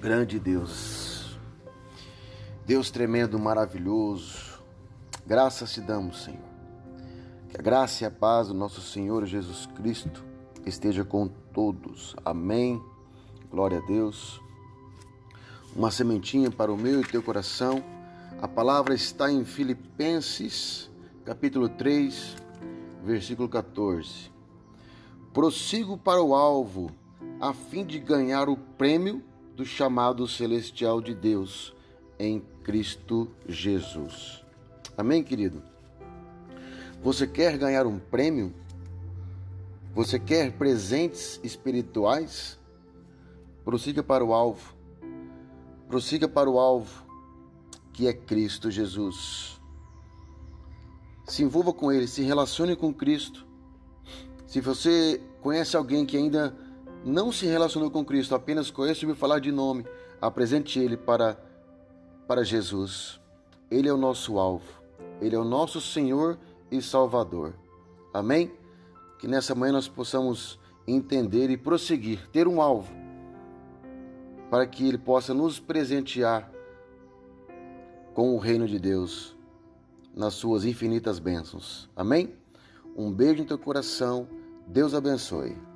Grande Deus, Deus tremendo, maravilhoso, graças te damos, Senhor. Que a graça e a paz do nosso Senhor Jesus Cristo esteja com todos. Amém. Glória a Deus. Uma sementinha para o meu e teu coração. A palavra está em Filipenses, capítulo 3, versículo 14. Prossigo para o alvo, a fim de ganhar o prêmio do chamado celestial de Deus em Cristo Jesus. Amém, querido? Você quer ganhar um prêmio? Você quer presentes espirituais? Prossiga para o alvo. Prossiga para o alvo, que é Cristo Jesus. Se envolva com Ele, se relacione com Cristo. Se você conhece alguém que ainda não se relacionou com Cristo, apenas conhece ouviu falar de nome, apresente ele para, para Jesus. Ele é o nosso alvo, ele é o nosso Senhor e Salvador. Amém? Que nessa manhã nós possamos entender e prosseguir, ter um alvo, para que ele possa nos presentear com o reino de Deus nas suas infinitas bênçãos. Amém? Um beijo no teu coração. Deus abençoe.